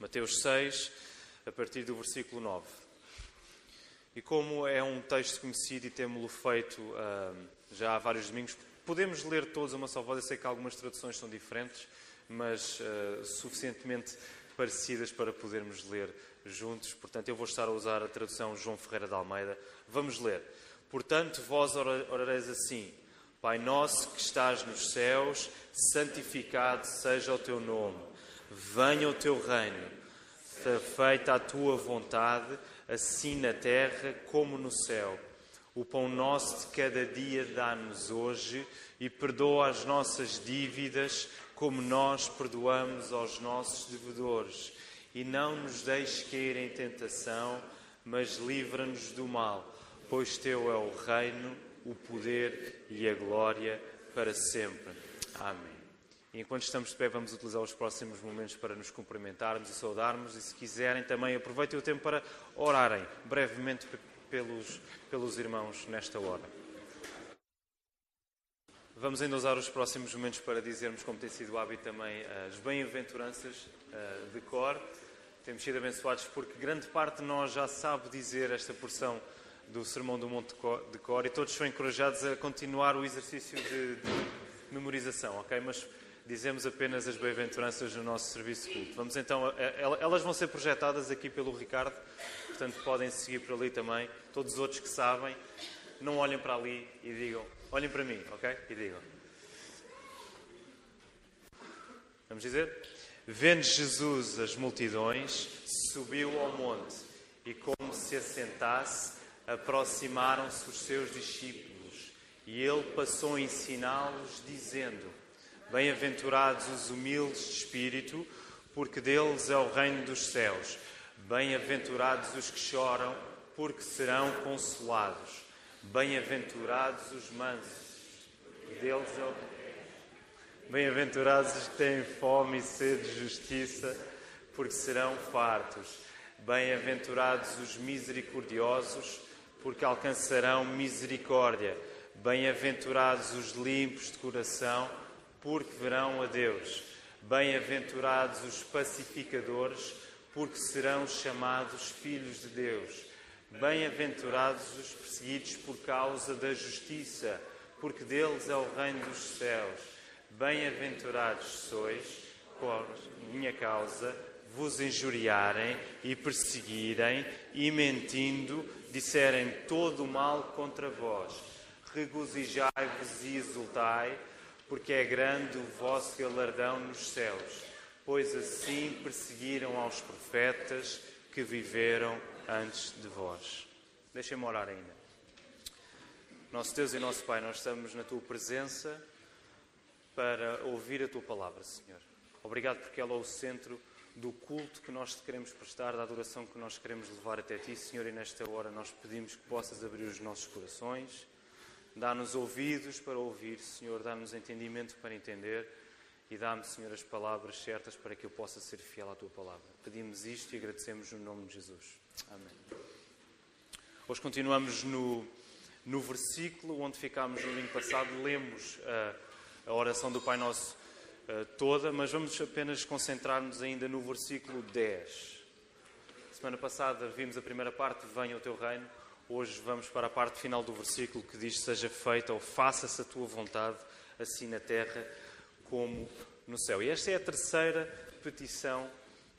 Mateus 6, a partir do versículo 9. E como é um texto conhecido e temos-lo feito uh, já há vários domingos, podemos ler todos uma só voz. Eu sei que algumas traduções são diferentes, mas uh, suficientemente parecidas para podermos ler juntos. Portanto, eu vou estar a usar a tradução João Ferreira de Almeida. Vamos ler. Portanto, vós orareis assim: Pai nosso que estás nos céus, santificado seja o teu nome. Venha o teu reino. Seja feita a tua vontade, assim na terra como no céu. O pão nosso de cada dia dá-nos hoje e perdoa as nossas dívidas, como nós perdoamos aos nossos devedores. E não nos deixes cair em tentação, mas livra-nos do mal, pois teu é o reino, o poder e a glória para sempre. Amém. E enquanto estamos de pé, vamos utilizar os próximos momentos para nos cumprimentarmos e saudarmos. E se quiserem, também aproveitem o tempo para orarem brevemente pelos, pelos irmãos nesta hora. Vamos ainda usar os próximos momentos para dizermos, como tem sido o hábito também, as bem-aventuranças eh, de cor. Temos sido abençoados porque grande parte de nós já sabe dizer esta porção do Sermão do Monte de Cor e todos são encorajados a continuar o exercício de, de memorização, ok? Mas dizemos apenas as bem-aventuranças no nosso serviço de culto. Vamos então, elas vão ser projetadas aqui pelo Ricardo, portanto podem seguir por ali também. Todos os outros que sabem, não olhem para ali e digam, olhem para mim, ok? E digam. Vamos dizer? Vendo Jesus as multidões, subiu ao monte e, como se assentasse, aproximaram-se os seus discípulos e ele passou a ensiná-los, dizendo: Bem-aventurados os humildes de espírito, porque deles é o reino dos céus. Bem-aventurados os que choram, porque serão consolados. Bem-aventurados os mansos, deles é o Bem-aventurados os que têm fome e sede de justiça, porque serão fartos. Bem-aventurados os misericordiosos, porque alcançarão misericórdia. Bem-aventurados os limpos de coração, porque verão a Deus. Bem-aventurados os pacificadores, porque serão chamados filhos de Deus. Bem-aventurados os perseguidos por causa da justiça, porque deles é o reino dos céus. Bem-aventurados sois, por minha causa, vos injuriarem e perseguirem e mentindo disserem todo o mal contra vós. Regozijai-vos e exultai porque é grande o vosso galardão nos céus, pois assim perseguiram aos profetas que viveram antes de vós. Deixem-me orar ainda. Nosso Deus e nosso Pai, nós estamos na tua presença para ouvir a tua palavra, Senhor. Obrigado porque ela é o centro do culto que nós te queremos prestar, da adoração que nós queremos levar até ti, Senhor, e nesta hora nós pedimos que possas abrir os nossos corações Dá-nos ouvidos para ouvir, Senhor, dá-nos entendimento para entender e dá-me, Senhor, as palavras certas para que eu possa ser fiel à tua palavra. Pedimos isto e agradecemos no nome de Jesus. Amém. Hoje continuamos no, no versículo onde ficámos no domingo passado. Lemos a, a oração do Pai Nosso uh, toda, mas vamos apenas concentrar-nos ainda no versículo 10. Semana passada vimos a primeira parte, Venha o teu reino. Hoje vamos para a parte final do versículo que diz: Seja feita ou faça-se a tua vontade, assim na terra como no céu. E esta é a terceira petição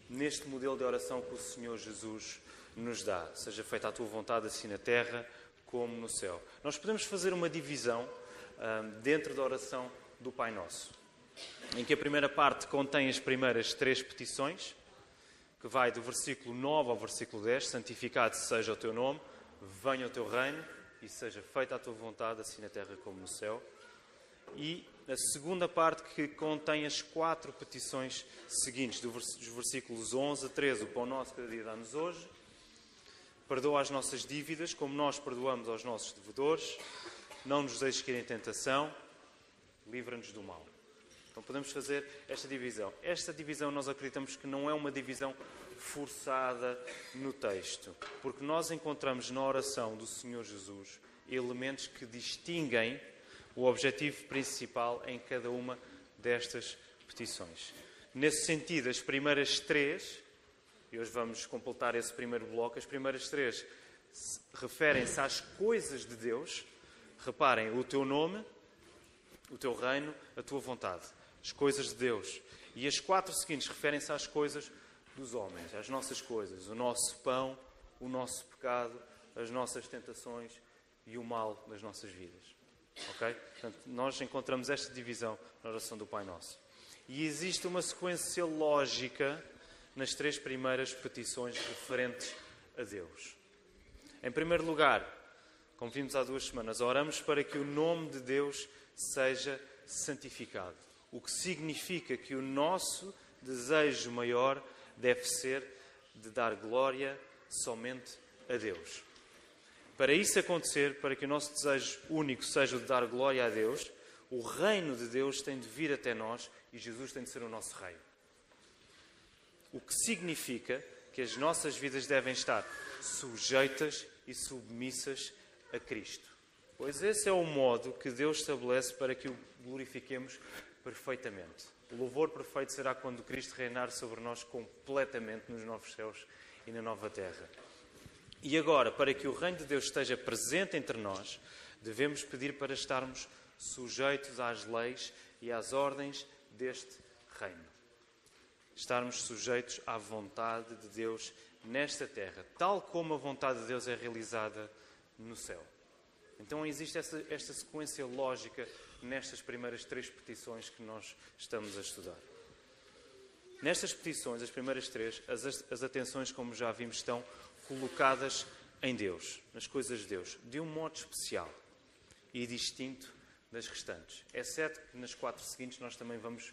neste modelo de oração que o Senhor Jesus nos dá. Seja feita a tua vontade, assim na terra como no céu. Nós podemos fazer uma divisão hum, dentro da oração do Pai Nosso, em que a primeira parte contém as primeiras três petições, que vai do versículo 9 ao versículo 10: Santificado seja o teu nome venha o teu reino e seja feita a tua vontade, assim na terra como no céu. E a segunda parte que contém as quatro petições seguintes, dos versículos 11 a 13. O pão nosso cada dia dá-nos hoje. Perdoa as nossas dívidas, como nós perdoamos aos nossos devedores. Não nos deixes cair em tentação. Livra-nos do mal. Então podemos fazer esta divisão. Esta divisão nós acreditamos que não é uma divisão forçada no texto, porque nós encontramos na oração do Senhor Jesus elementos que distinguem o objetivo principal em cada uma destas petições. Nesse sentido, as primeiras três E hoje vamos completar esse primeiro bloco. As primeiras três referem-se às coisas de Deus. Reparem, o teu nome, o teu reino, a tua vontade. As coisas de Deus. E as quatro seguintes referem-se às coisas dos homens, às nossas coisas. O nosso pão, o nosso pecado, as nossas tentações e o mal das nossas vidas. Ok? Portanto, nós encontramos esta divisão na oração do Pai Nosso. E existe uma sequência lógica nas três primeiras petições referentes a Deus. Em primeiro lugar, como vimos há duas semanas, oramos para que o nome de Deus seja santificado. O que significa que o nosso desejo maior deve ser de dar glória somente a Deus. Para isso acontecer, para que o nosso desejo único seja de dar glória a Deus, o reino de Deus tem de vir até nós e Jesus tem de ser o nosso rei. O que significa que as nossas vidas devem estar sujeitas e submissas a Cristo. Pois esse é o modo que Deus estabelece para que o glorifiquemos perfeitamente. O louvor perfeito será quando Cristo reinar sobre nós completamente nos novos céus e na nova terra. E agora, para que o reino de Deus esteja presente entre nós, devemos pedir para estarmos sujeitos às leis e às ordens deste reino. Estarmos sujeitos à vontade de Deus nesta terra, tal como a vontade de Deus é realizada no céu. Então existe essa, esta sequência lógica nestas primeiras três petições que nós estamos a estudar. Nestas petições, as primeiras três, as, as atenções, como já vimos, estão colocadas em Deus, nas coisas de Deus, de um modo especial e distinto das restantes. É certo que nas quatro seguintes nós também vamos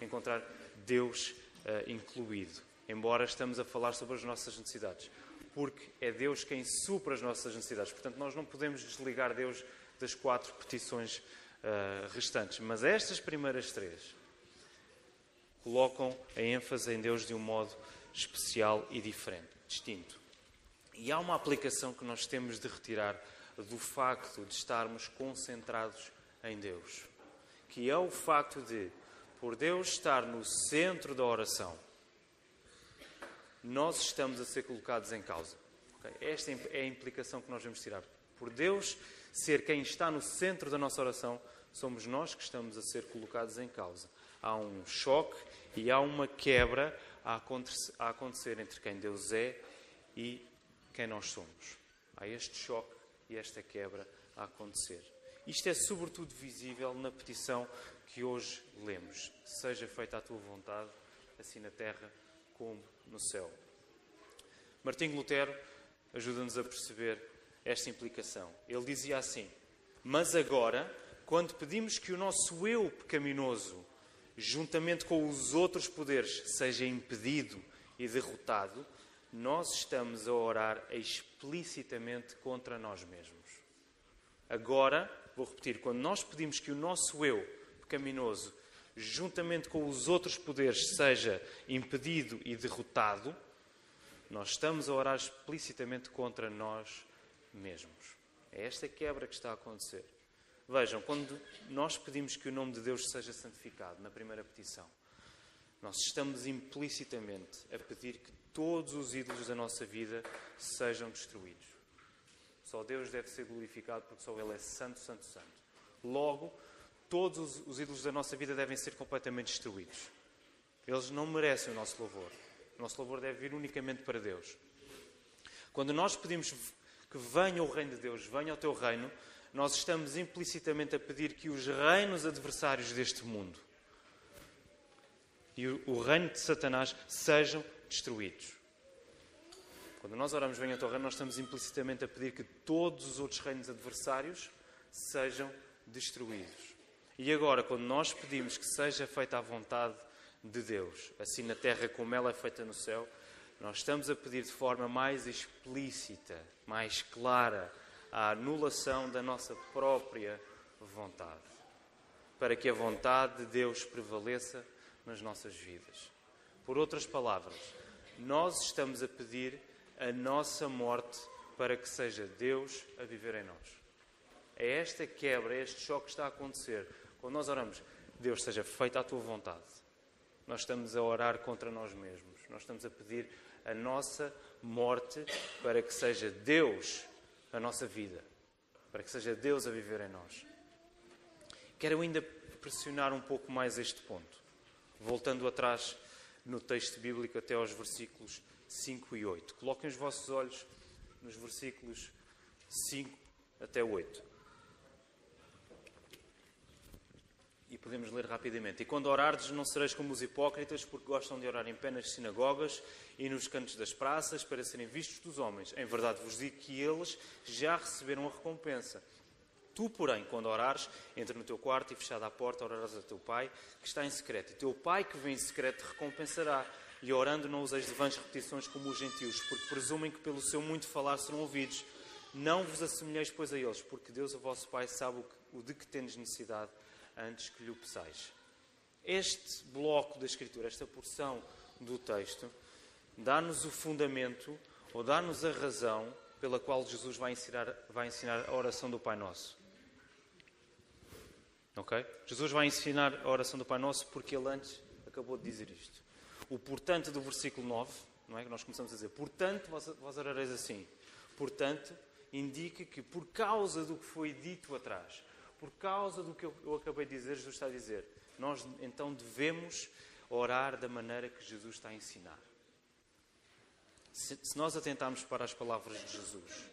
encontrar Deus uh, incluído, embora estamos a falar sobre as nossas necessidades, porque é Deus quem supra as nossas necessidades. Portanto, nós não podemos desligar Deus das quatro petições uh, restantes. Mas estas primeiras três colocam a ênfase em Deus de um modo especial e diferente, distinto. E há uma aplicação que nós temos de retirar do facto de estarmos concentrados em Deus, que é o facto de, por Deus estar no centro da oração, nós estamos a ser colocados em causa. Esta é a implicação que nós vamos tirar. Por Deus ser quem está no centro da nossa oração, somos nós que estamos a ser colocados em causa. Há um choque e há uma quebra a acontecer entre quem Deus é e quem nós somos. Há este choque e esta quebra a acontecer. Isto é sobretudo visível na petição que hoje lemos: Seja feita a tua vontade, assim na terra como no céu. Martinho Lutero ajuda-nos a perceber esta implicação. Ele dizia assim: Mas agora, quando pedimos que o nosso eu pecaminoso, juntamente com os outros poderes, seja impedido e derrotado, nós estamos a orar explicitamente contra nós mesmos. Agora, vou repetir, quando nós pedimos que o nosso eu pecaminoso, juntamente com os outros poderes, seja impedido e derrotado, nós estamos a orar explicitamente contra nós mesmos. É esta quebra que está a acontecer. Vejam, quando nós pedimos que o nome de Deus seja santificado, na primeira petição, nós estamos implicitamente a pedir que todos os ídolos da nossa vida sejam destruídos. Só Deus deve ser glorificado porque só Ele é santo, santo, santo. Logo, todos os ídolos da nossa vida devem ser completamente destruídos. Eles não merecem o nosso louvor. O nosso louvor deve vir unicamente para Deus. Quando nós pedimos que venha o reino de Deus, venha o teu reino, nós estamos implicitamente a pedir que os reinos adversários deste mundo e o reino de Satanás sejam destruídos. Quando nós oramos venha ao teu reino, nós estamos implicitamente a pedir que todos os outros reinos adversários sejam destruídos. E agora, quando nós pedimos que seja feita a vontade de Deus, assim na terra como ela é feita no céu, nós estamos a pedir de forma mais explícita, mais clara, a anulação da nossa própria vontade, para que a vontade de Deus prevaleça nas nossas vidas. Por outras palavras, nós estamos a pedir a nossa morte para que seja Deus a viver em nós. É esta quebra, é este choque que está a acontecer. Quando nós oramos, Deus seja feita a tua vontade. Nós estamos a orar contra nós mesmos. Nós estamos a pedir a nossa morte para que seja Deus a nossa vida, para que seja Deus a viver em nós. Quero ainda pressionar um pouco mais este ponto, voltando atrás no texto bíblico até aos versículos 5 e 8. Coloquem os vossos olhos nos versículos 5 até 8. E podemos ler rapidamente. E quando orardes, não sereis como os hipócritas, porque gostam de orar em pé nas sinagogas e nos cantos das praças, para serem vistos dos homens. Em verdade vos digo que eles já receberam a recompensa. Tu, porém, quando orares, entra no teu quarto e fechada a porta, orarás a teu pai, que está em secreto. E teu pai, que vem em secreto, te recompensará. E orando, não useis de vãs repetições como os gentios, porque presumem que pelo seu muito falar serão ouvidos. Não vos assemelheis, pois, a eles, porque Deus, o vosso Pai, sabe o de que tendes necessidade antes que lhe o peçais. Este bloco da Escritura, esta porção do texto, dá-nos o fundamento ou dá-nos a razão pela qual Jesus vai ensinar, vai ensinar a oração do Pai Nosso. Ok? Jesus vai ensinar a oração do Pai Nosso porque ele antes acabou de dizer isto. O portanto do versículo 9, não é? Que nós começamos a dizer, portanto vós, vós orareis assim. Portanto, indica que por causa do que foi dito atrás, por causa do que eu, acabei de dizer, Jesus está a dizer, nós então devemos orar da maneira que Jesus está a ensinar. Se, se nós atentarmos para as palavras de Jesus,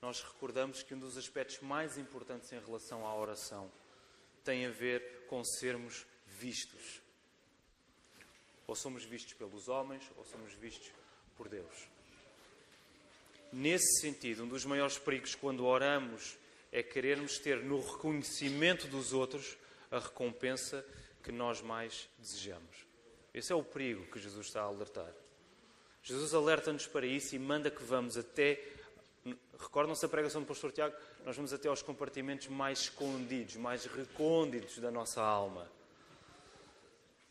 nós recordamos que um dos aspectos mais importantes em relação à oração tem a ver com sermos vistos. Ou somos vistos pelos homens, ou somos vistos por Deus. Nesse sentido, um dos maiores perigos quando oramos é querermos ter no reconhecimento dos outros a recompensa que nós mais desejamos. Esse é o perigo que Jesus está a alertar. Jesus alerta-nos para isso e manda que vamos até. Recordam-se a pregação do pastor Tiago? Nós vamos até aos compartimentos mais escondidos, mais recônditos da nossa alma.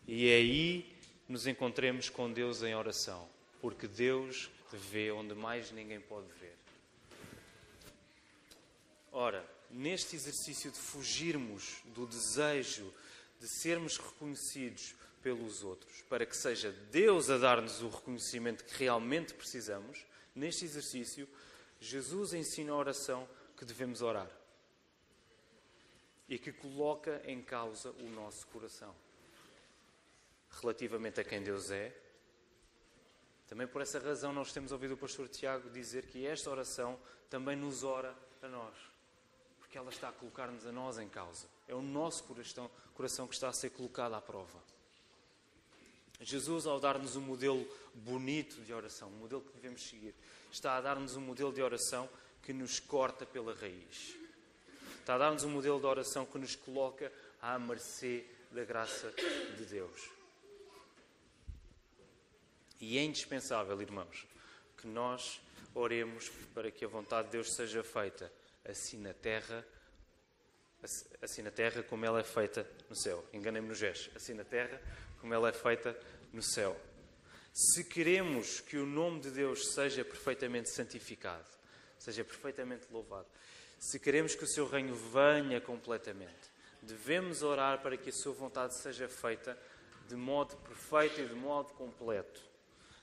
E é aí nos encontremos com Deus em oração, porque Deus vê onde mais ninguém pode ver. Ora, neste exercício de fugirmos do desejo de sermos reconhecidos pelos outros, para que seja Deus a dar-nos o reconhecimento que realmente precisamos, neste exercício, Jesus ensina a oração que devemos orar e que coloca em causa o nosso coração relativamente a quem Deus é. Também por essa razão nós temos ouvido o pastor Tiago dizer que esta oração também nos ora a nós porque ela está a colocar-nos a nós em causa. É o nosso coração, coração que está a ser colocado à prova. Jesus, ao dar-nos um modelo bonito de oração, um modelo que devemos seguir, está a dar-nos um modelo de oração que nos corta pela raiz. Está a dar-nos um modelo de oração que nos coloca à mercê da graça de Deus. E é indispensável, irmãos, que nós oremos para que a vontade de Deus seja feita assim na terra, assim na terra como ela é feita no céu. Enganei-me no gesto. Assim na terra como ela é feita no céu. Se queremos que o nome de Deus seja perfeitamente santificado, seja perfeitamente louvado, se queremos que o seu reino venha completamente, devemos orar para que a sua vontade seja feita de modo perfeito e de modo completo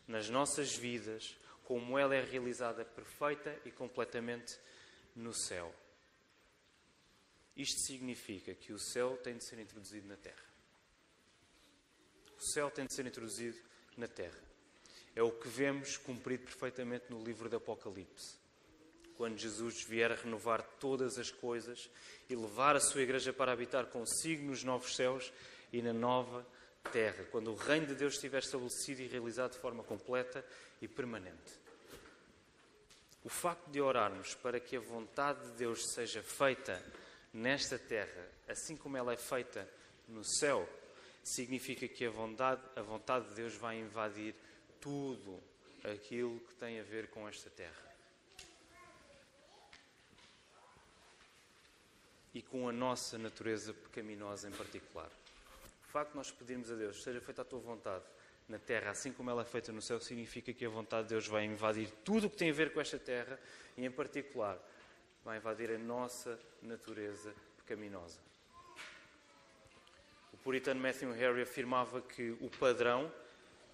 nas nossas vidas, como ela é realizada perfeita e completamente no céu. Isto significa que o céu tem de ser introduzido na terra. O céu tem de ser introduzido na terra. É o que vemos cumprido perfeitamente no livro do Apocalipse. Quando Jesus vier a renovar todas as coisas e levar a sua igreja para habitar consigo nos novos céus e na nova terra, quando o reino de Deus estiver estabelecido e realizado de forma completa e permanente. O facto de orarmos para que a vontade de Deus seja feita nesta terra, assim como ela é feita no céu, significa que a vontade, a vontade de Deus vai invadir tudo aquilo que tem a ver com esta terra. E com a nossa natureza pecaminosa em particular. O facto de nós pedirmos a Deus, seja feita a tua vontade, na terra, assim como ela é feita no céu, significa que a vontade de Deus vai invadir tudo o que tem a ver com esta terra e, em particular, vai invadir a nossa natureza pecaminosa. O puritano Matthew Harry afirmava que o padrão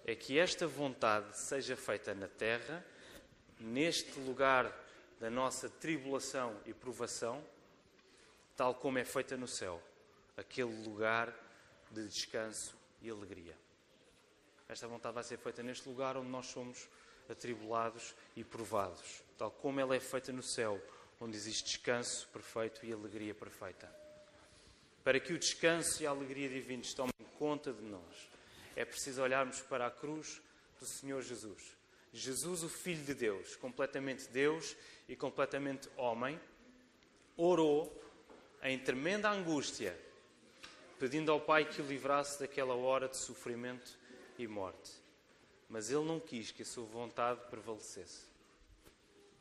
é que esta vontade seja feita na terra, neste lugar da nossa tribulação e provação, tal como é feita no céu, aquele lugar de descanso e alegria. Esta vontade vai ser feita neste lugar onde nós somos atribulados e provados, tal como ela é feita no céu, onde existe descanso perfeito e alegria perfeita. Para que o descanso e a alegria divinos tomem conta de nós, é preciso olharmos para a cruz do Senhor Jesus. Jesus, o Filho de Deus, completamente Deus e completamente homem, orou em tremenda angústia, pedindo ao Pai que o livrasse daquela hora de sofrimento e morte. Mas ele não quis que a sua vontade prevalecesse,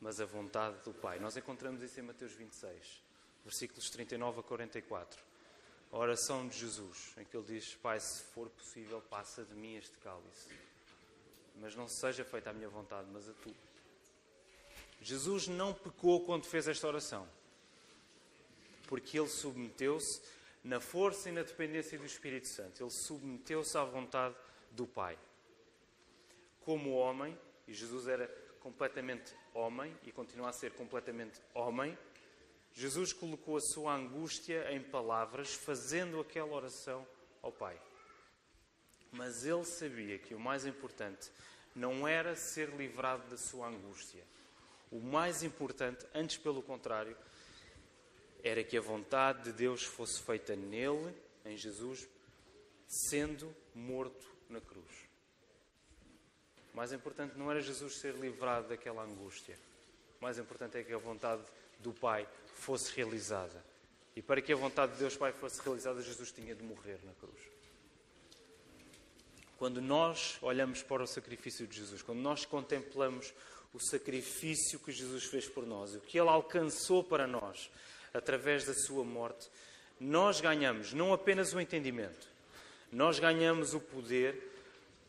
mas a vontade do Pai. Nós encontramos isso em Mateus 26, versículos 39 a 44. A oração de Jesus, em que ele diz: Pai, se for possível, passa de mim este cálice. Mas não seja feita a minha vontade, mas a tua. Jesus não pecou quando fez esta oração, porque ele submeteu-se na força e na dependência do Espírito Santo. Ele submeteu-se à vontade do Pai. Como homem, e Jesus era completamente homem e continua a ser completamente homem, Jesus colocou a sua angústia em palavras, fazendo aquela oração ao Pai. Mas ele sabia que o mais importante não era ser livrado da sua angústia. O mais importante, antes pelo contrário, era que a vontade de Deus fosse feita nele, em Jesus, sendo morto na cruz. O mais importante não era Jesus ser livrado daquela angústia. O mais importante é que a vontade do Pai fosse realizada. E para que a vontade de Deus Pai fosse realizada, Jesus tinha de morrer na cruz. Quando nós olhamos para o sacrifício de Jesus, quando nós contemplamos o sacrifício que Jesus fez por nós, o que ele alcançou para nós através da sua morte, nós ganhamos não apenas o entendimento, nós ganhamos o poder,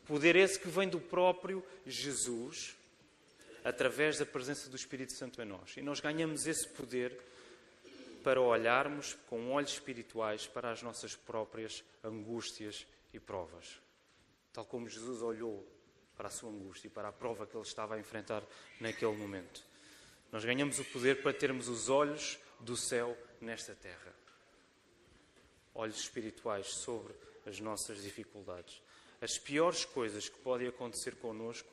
poder esse que vem do próprio Jesus, através da presença do Espírito Santo em nós. E nós ganhamos esse poder para olharmos com olhos espirituais para as nossas próprias angústias e provas. Tal como Jesus olhou para a sua angústia e para a prova que ele estava a enfrentar naquele momento. Nós ganhamos o poder para termos os olhos do céu nesta terra. Olhos espirituais sobre as nossas dificuldades. As piores coisas que podem acontecer connosco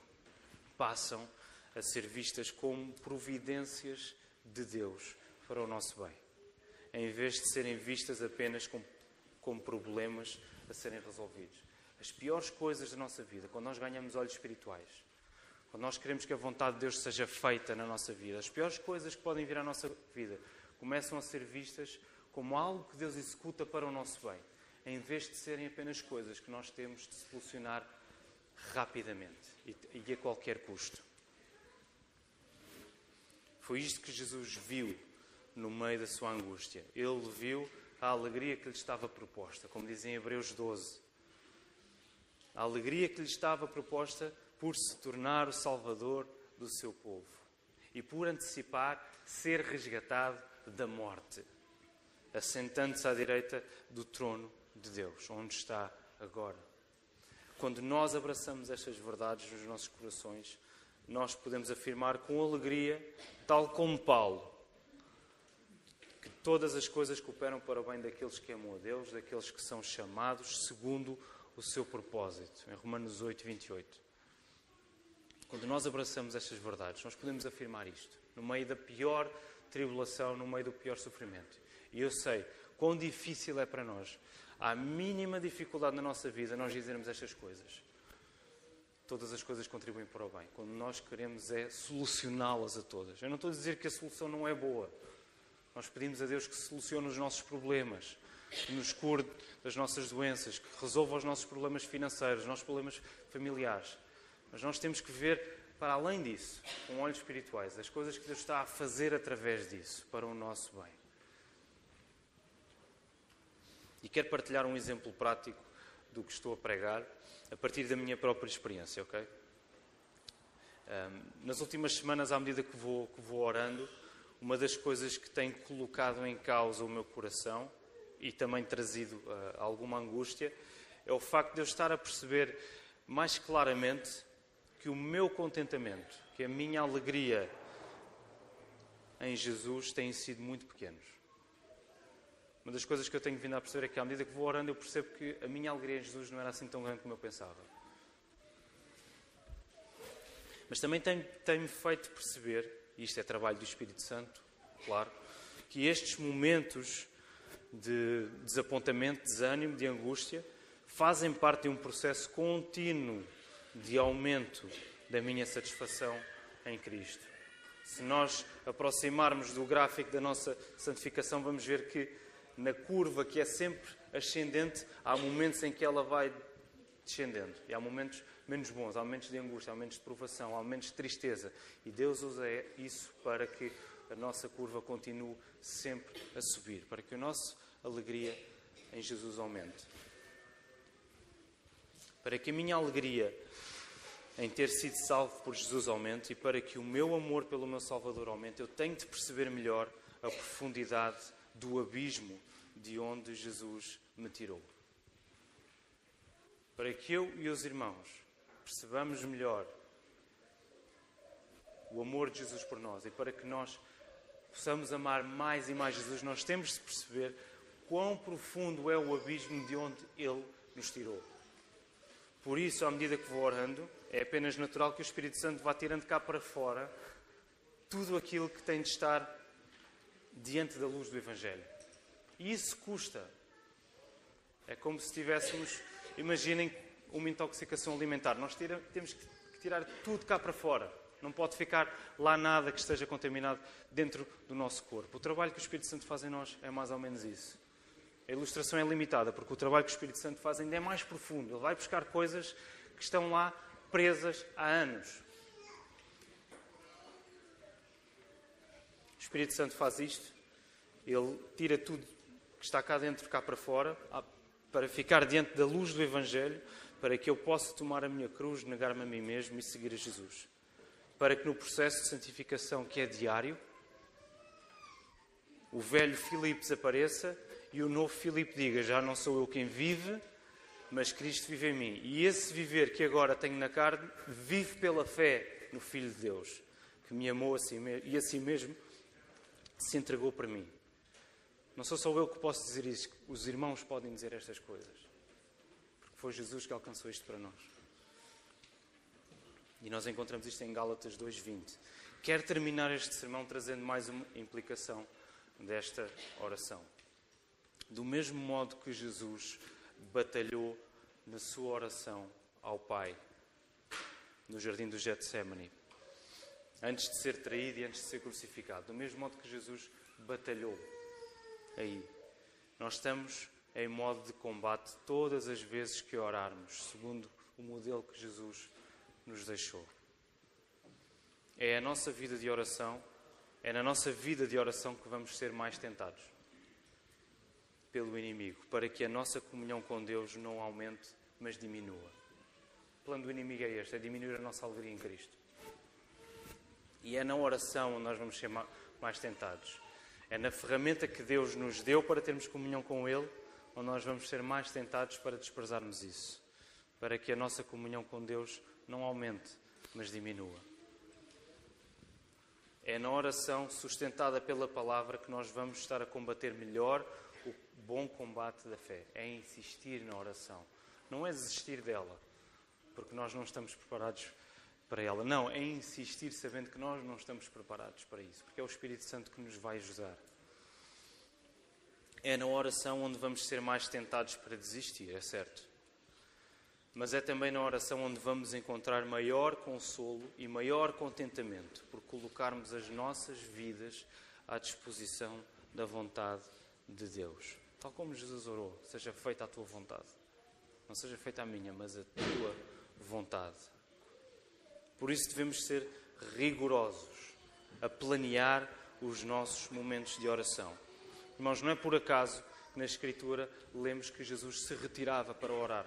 passam a ser vistas como providências de Deus para o nosso bem, em vez de serem vistas apenas como, como problemas a serem resolvidos. As piores coisas da nossa vida, quando nós ganhamos olhos espirituais, quando nós queremos que a vontade de Deus seja feita na nossa vida, as piores coisas que podem vir à nossa vida começam a ser vistas como algo que Deus executa para o nosso bem em vez de serem apenas coisas que nós temos de solucionar rapidamente e a qualquer custo. Foi isto que Jesus viu no meio da sua angústia. Ele viu a alegria que lhe estava proposta, como dizem em Hebreus 12. A alegria que lhe estava proposta por se tornar o Salvador do seu povo e por antecipar ser resgatado da morte, assentando-se à direita do trono de Deus, onde está agora. Quando nós abraçamos estas verdades nos nossos corações, nós podemos afirmar com alegria, tal como Paulo, que todas as coisas cooperam para o bem daqueles que amam a Deus, daqueles que são chamados segundo o seu propósito, em Romanos 8, 28. Quando nós abraçamos estas verdades, nós podemos afirmar isto, no meio da pior tribulação, no meio do pior sofrimento. E eu sei quão difícil é para nós há mínima dificuldade na nossa vida nós dizermos estas coisas. Todas as coisas contribuem para o bem. Quando nós queremos é solucioná-las a todas. Eu não estou a dizer que a solução não é boa. Nós pedimos a Deus que solucione os nossos problemas, que nos cure das nossas doenças, que resolva os nossos problemas financeiros, os nossos problemas familiares. Mas nós temos que ver para além disso, com olhos espirituais, as coisas que Deus está a fazer através disso para o nosso bem. E quero partilhar um exemplo prático do que estou a pregar, a partir da minha própria experiência, ok? Um, nas últimas semanas, à medida que vou, que vou orando, uma das coisas que tem colocado em causa o meu coração e também trazido uh, alguma angústia é o facto de eu estar a perceber mais claramente que o meu contentamento, que a minha alegria em Jesus têm sido muito pequenos. Uma das coisas que eu tenho vindo a perceber é que, à medida que vou orando, eu percebo que a minha alegria em Jesus não era assim tão grande como eu pensava. Mas também tem-me feito perceber, e isto é trabalho do Espírito Santo, claro, que estes momentos de desapontamento, desânimo, de angústia, fazem parte de um processo contínuo de aumento da minha satisfação em Cristo. Se nós aproximarmos do gráfico da nossa santificação, vamos ver que na curva que é sempre ascendente, há momentos em que ela vai descendendo. E há momentos menos bons, há momentos de angústia, há momentos de provação, há momentos de tristeza. E Deus usa isso para que a nossa curva continue sempre a subir, para que a nossa alegria em Jesus aumente. Para que a minha alegria em ter sido salvo por Jesus aumente e para que o meu amor pelo meu Salvador aumente, eu tenho de perceber melhor a profundidade do abismo de onde Jesus me tirou. Para que eu e os irmãos percebamos melhor o amor de Jesus por nós e para que nós possamos amar mais e mais Jesus, nós temos de perceber quão profundo é o abismo de onde Ele nos tirou. Por isso, à medida que vou orando, é apenas natural que o Espírito Santo vá tirando cá para fora tudo aquilo que tem de estar diante da luz do Evangelho. E isso custa. É como se tivéssemos, imaginem, uma intoxicação alimentar. Nós tira, temos que tirar tudo cá para fora. Não pode ficar lá nada que esteja contaminado dentro do nosso corpo. O trabalho que o Espírito Santo faz em nós é mais ou menos isso. A ilustração é limitada, porque o trabalho que o Espírito Santo faz ainda é mais profundo. Ele vai buscar coisas que estão lá presas há anos. Espírito Santo faz isto, ele tira tudo que está cá dentro, cá para fora, para ficar diante da luz do Evangelho, para que eu possa tomar a minha cruz, negar-me a mim mesmo e seguir a Jesus. Para que no processo de santificação que é diário, o velho Filipe desapareça e o novo Filipe diga: Já não sou eu quem vive, mas Cristo vive em mim. E esse viver que agora tenho na carne, vive pela fé no Filho de Deus, que me amou assim e assim mesmo se entregou para mim. Não sou só eu que posso dizer isso, os irmãos podem dizer estas coisas. Porque foi Jesus que alcançou isto para nós. E nós encontramos isto em Gálatas 2:20. Quero terminar este sermão trazendo mais uma implicação desta oração. Do mesmo modo que Jesus batalhou na sua oração ao Pai no jardim do Getsemane, antes de ser traído e antes de ser crucificado, do mesmo modo que Jesus batalhou aí. Nós estamos em modo de combate todas as vezes que orarmos, segundo o modelo que Jesus nos deixou. É a nossa vida de oração, é na nossa vida de oração que vamos ser mais tentados pelo inimigo, para que a nossa comunhão com Deus não aumente, mas diminua. O plano do inimigo é este: é diminuir a nossa alegria em Cristo. E é na oração onde nós vamos ser mais tentados. É na ferramenta que Deus nos deu para termos comunhão com Ele, onde nós vamos ser mais tentados para desprezarmos isso. Para que a nossa comunhão com Deus não aumente, mas diminua. É na oração sustentada pela palavra que nós vamos estar a combater melhor bom combate da fé, é insistir na oração. Não é desistir dela, porque nós não estamos preparados para ela. Não, é insistir sabendo que nós não estamos preparados para isso, porque é o Espírito Santo que nos vai ajudar. É na oração onde vamos ser mais tentados para desistir, é certo. Mas é também na oração onde vamos encontrar maior consolo e maior contentamento por colocarmos as nossas vidas à disposição da vontade de Deus. Tal como Jesus orou, seja feita a tua vontade. Não seja feita a minha, mas a tua vontade. Por isso devemos ser rigorosos a planear os nossos momentos de oração. Irmãos, não é por acaso que na Escritura lemos que Jesus se retirava para orar.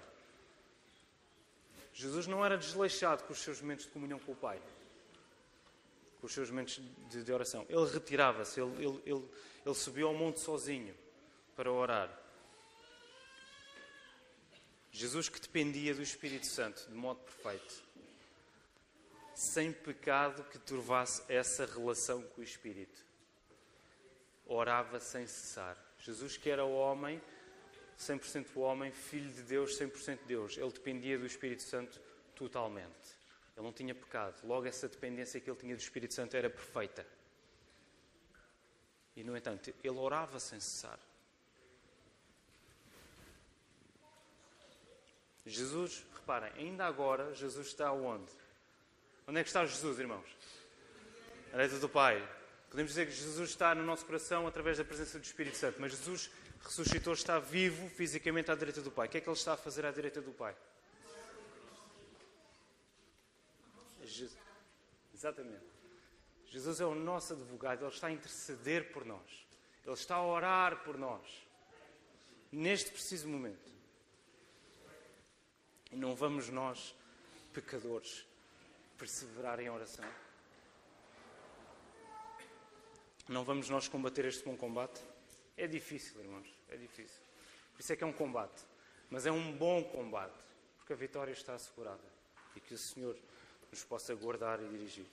Jesus não era desleixado com os seus momentos de comunhão com o Pai, com os seus momentos de, de oração. Ele retirava-se, ele, ele, ele, ele subiu ao monte sozinho para orar. Jesus que dependia do Espírito Santo de modo perfeito, sem pecado que turvasse essa relação com o Espírito. Orava sem cessar. Jesus, que era homem, 100% homem, filho de Deus, 100% Deus, ele dependia do Espírito Santo totalmente. Ele não tinha pecado. Logo, essa dependência que ele tinha do Espírito Santo era perfeita. E, no entanto, ele orava sem cessar. Jesus, reparem, ainda agora Jesus está onde? Onde é que está Jesus, irmãos? Na direita do Pai. Podemos dizer que Jesus está no nosso coração através da presença do Espírito Santo, mas Jesus ressuscitou, está vivo fisicamente à direita do Pai. O que é que Ele está a fazer à direita do Pai? Jesus. Exatamente. Jesus é o nosso advogado, Ele está a interceder por nós. Ele está a orar por nós. Neste preciso momento. E não vamos nós, pecadores, perseverar em oração? Não vamos nós combater este bom combate? É difícil, irmãos, é difícil. Por isso é que é um combate. Mas é um bom combate, porque a vitória está assegurada. E que o Senhor nos possa guardar e dirigir.